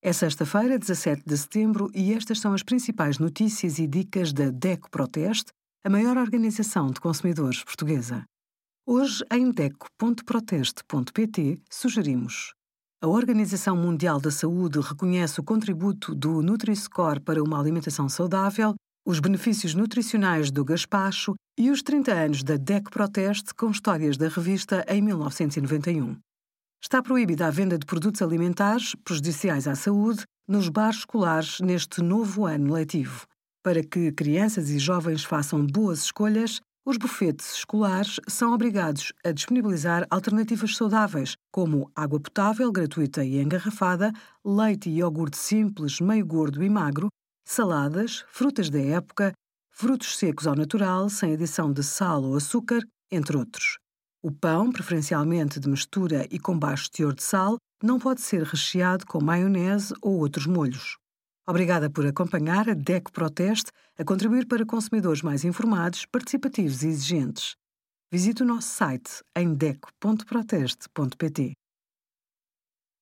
É sexta-feira, 17 de setembro, e estas são as principais notícias e dicas da DECO Proteste, a maior organização de consumidores portuguesa. Hoje, em DECO.proteste.pt, sugerimos. A Organização Mundial da Saúde reconhece o contributo do Nutri-Score para uma alimentação saudável, os benefícios nutricionais do gaspacho e os 30 anos da DECO Proteste com histórias da revista em 1991. Está proibida a venda de produtos alimentares prejudiciais à saúde nos bares escolares neste novo ano letivo. Para que crianças e jovens façam boas escolhas, os bufetes escolares são obrigados a disponibilizar alternativas saudáveis, como água potável gratuita e engarrafada, leite e iogurte simples, meio gordo e magro, saladas, frutas da época, frutos secos ao natural, sem adição de sal ou açúcar, entre outros. O pão, preferencialmente de mistura e com baixo teor de sal, não pode ser recheado com maionese ou outros molhos. Obrigada por acompanhar a DEC Proteste a contribuir para consumidores mais informados, participativos e exigentes. Visite o nosso site em deco.proteste.pt.